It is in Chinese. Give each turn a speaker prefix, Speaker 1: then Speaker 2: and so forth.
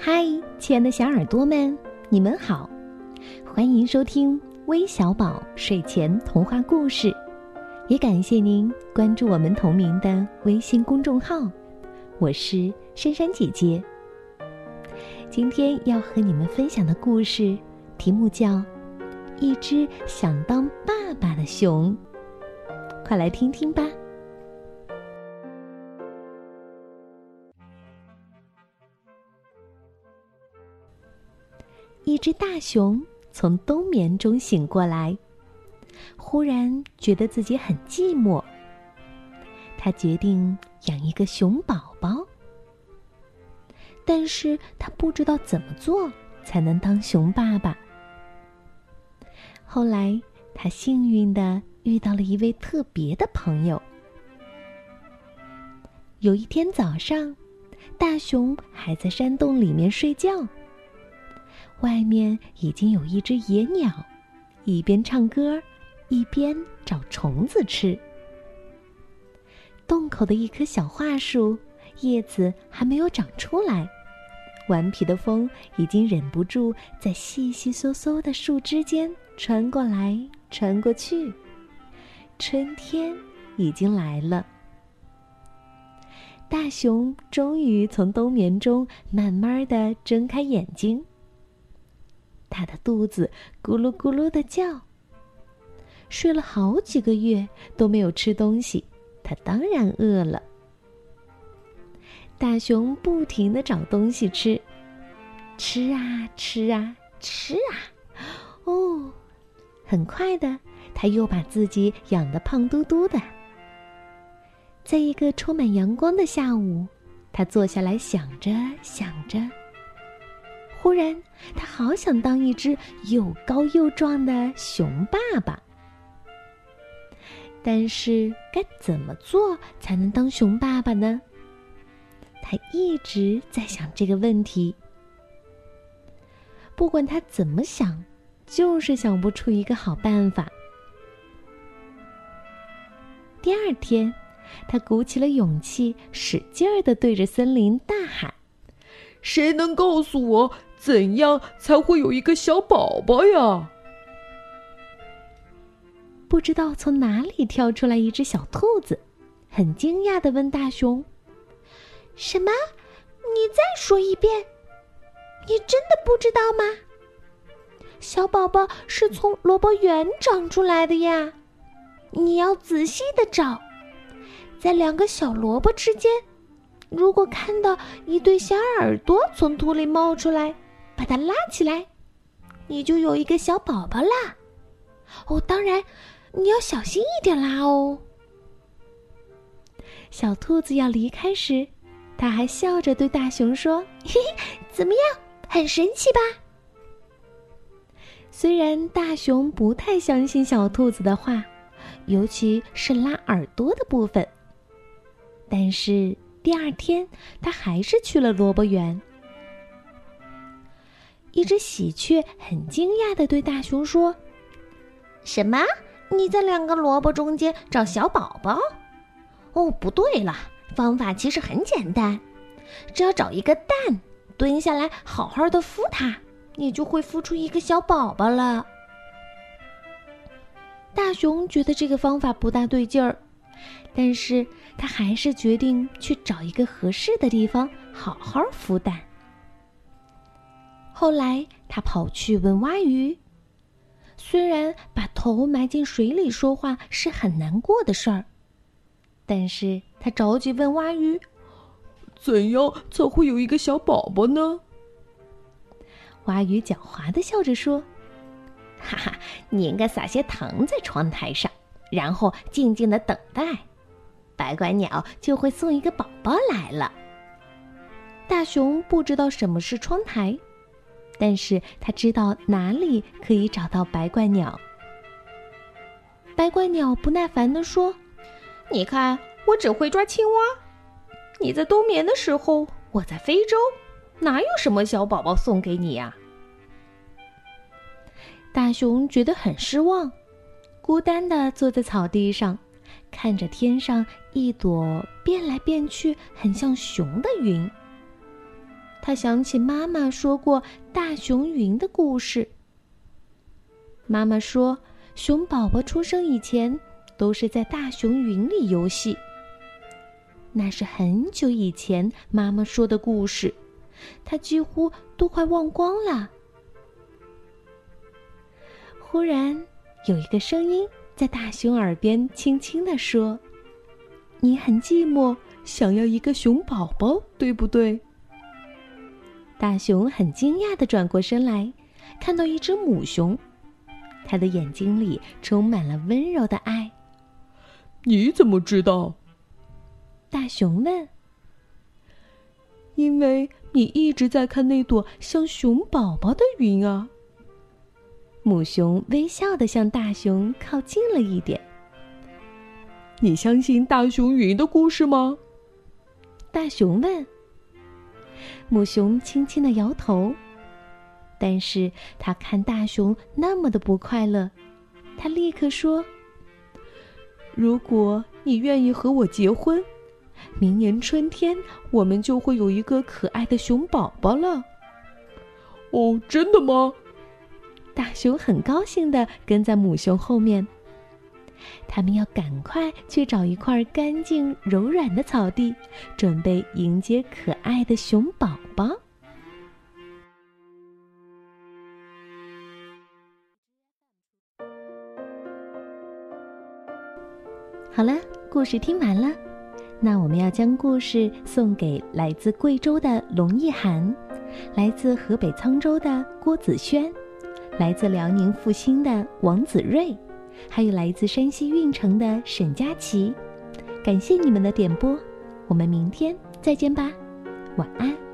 Speaker 1: 嗨，亲爱的小耳朵们，你们好，欢迎收听微小宝睡前童话故事，也感谢您关注我们同名的微信公众号。我是珊珊姐姐。今天要和你们分享的故事题目叫《一只想当爸爸的熊》，快来听听吧。一只大熊从冬眠中醒过来，忽然觉得自己很寂寞。他决定养一个熊宝宝，但是他不知道怎么做才能当熊爸爸。后来，他幸运的遇到了一位特别的朋友。有一天早上，大熊还在山洞里面睡觉。外面已经有一只野鸟，一边唱歌，一边找虫子吃。洞口的一棵小桦树，叶子还没有长出来，顽皮的风已经忍不住在细细嗖嗖的树枝间穿过来穿过去。春天已经来了，大熊终于从冬眠中慢慢的睁开眼睛。他的肚子咕噜咕噜的叫。睡了好几个月都没有吃东西，他当然饿了。大熊不停的找东西吃，吃啊吃啊吃啊，哦，很快的，他又把自己养得胖嘟嘟的。在一个充满阳光的下午，他坐下来想着想着。忽然，他好想当一只又高又壮的熊爸爸。但是，该怎么做才能当熊爸爸呢？他一直在想这个问题。不管他怎么想，就是想不出一个好办法。第二天，他鼓起了勇气，使劲儿的对着森林大喊：“
Speaker 2: 谁能告诉我？”怎样才会有一个小宝宝呀？
Speaker 1: 不知道从哪里跳出来一只小兔子，很惊讶的问大熊：“
Speaker 3: 什么？你再说一遍？你真的不知道吗？小宝宝是从萝卜园长出来的呀！你要仔细的找，在两个小萝卜之间，如果看到一对小耳朵从土里冒出来。”把它拉起来，你就有一个小宝宝啦。哦，当然，你要小心一点拉哦。
Speaker 1: 小兔子要离开时，它还笑着对大熊说：“嘿嘿，
Speaker 3: 怎么样，很神奇吧？”
Speaker 1: 虽然大熊不太相信小兔子的话，尤其是拉耳朵的部分，但是第二天，他还是去了萝卜园。一只喜鹊很惊讶的对大熊说：“
Speaker 3: 什么？你在两个萝卜中间找小宝宝？哦，不对了，方法其实很简单，只要找一个蛋，蹲下来好好的孵它，你就会孵出一个小宝宝了。”
Speaker 1: 大熊觉得这个方法不大对劲儿，但是他还是决定去找一个合适的地方好好孵蛋。后来，他跑去问蛙鱼。虽然把头埋进水里说话是很难过的事儿，但是他着急问蛙鱼：“
Speaker 2: 怎样才会有一个小宝宝呢？”
Speaker 1: 蛙鱼狡猾的笑着说：“
Speaker 4: 哈哈，你应该撒些糖在窗台上，然后静静的等待，白怪鸟就会送一个宝宝来了。”
Speaker 1: 大熊不知道什么是窗台。但是他知道哪里可以找到白怪鸟。白怪鸟不耐烦地说：“
Speaker 5: 你看，我只会抓青蛙。你在冬眠的时候，我在非洲，哪有什么小宝宝送给你呀？”
Speaker 1: 大熊觉得很失望，孤单地坐在草地上，看着天上一朵变来变去、很像熊的云。他想起妈妈说过大熊云的故事。妈妈说，熊宝宝出生以前都是在大熊云里游戏。那是很久以前妈妈说的故事，他几乎都快忘光了。忽然，有一个声音在大熊耳边轻轻地说：“你很寂寞，想要一个熊宝宝，对不对？”大熊很惊讶的转过身来，看到一只母熊，它的眼睛里充满了温柔的爱。
Speaker 2: 你怎么知道？
Speaker 1: 大熊问。因为你一直在看那朵像熊宝宝的云啊。母熊微笑的向大熊靠近了一点。
Speaker 2: 你相信大熊云的故事吗？
Speaker 1: 大熊问。母熊轻轻地摇头，但是他看大熊那么的不快乐，他立刻说：“
Speaker 2: 如果你愿意和我结婚，明年春天我们就会有一个可爱的熊宝宝了。”哦，真的吗？
Speaker 1: 大熊很高兴的跟在母熊后面。他们要赶快去找一块干净柔软的草地，准备迎接可爱的熊宝宝。好了，故事听完了，那我们要将故事送给来自贵州的龙一涵，来自河北沧州的郭子轩，来自辽宁阜新的王子睿。还有来自山西运城的沈佳琪，感谢你们的点播，我们明天再见吧，晚安。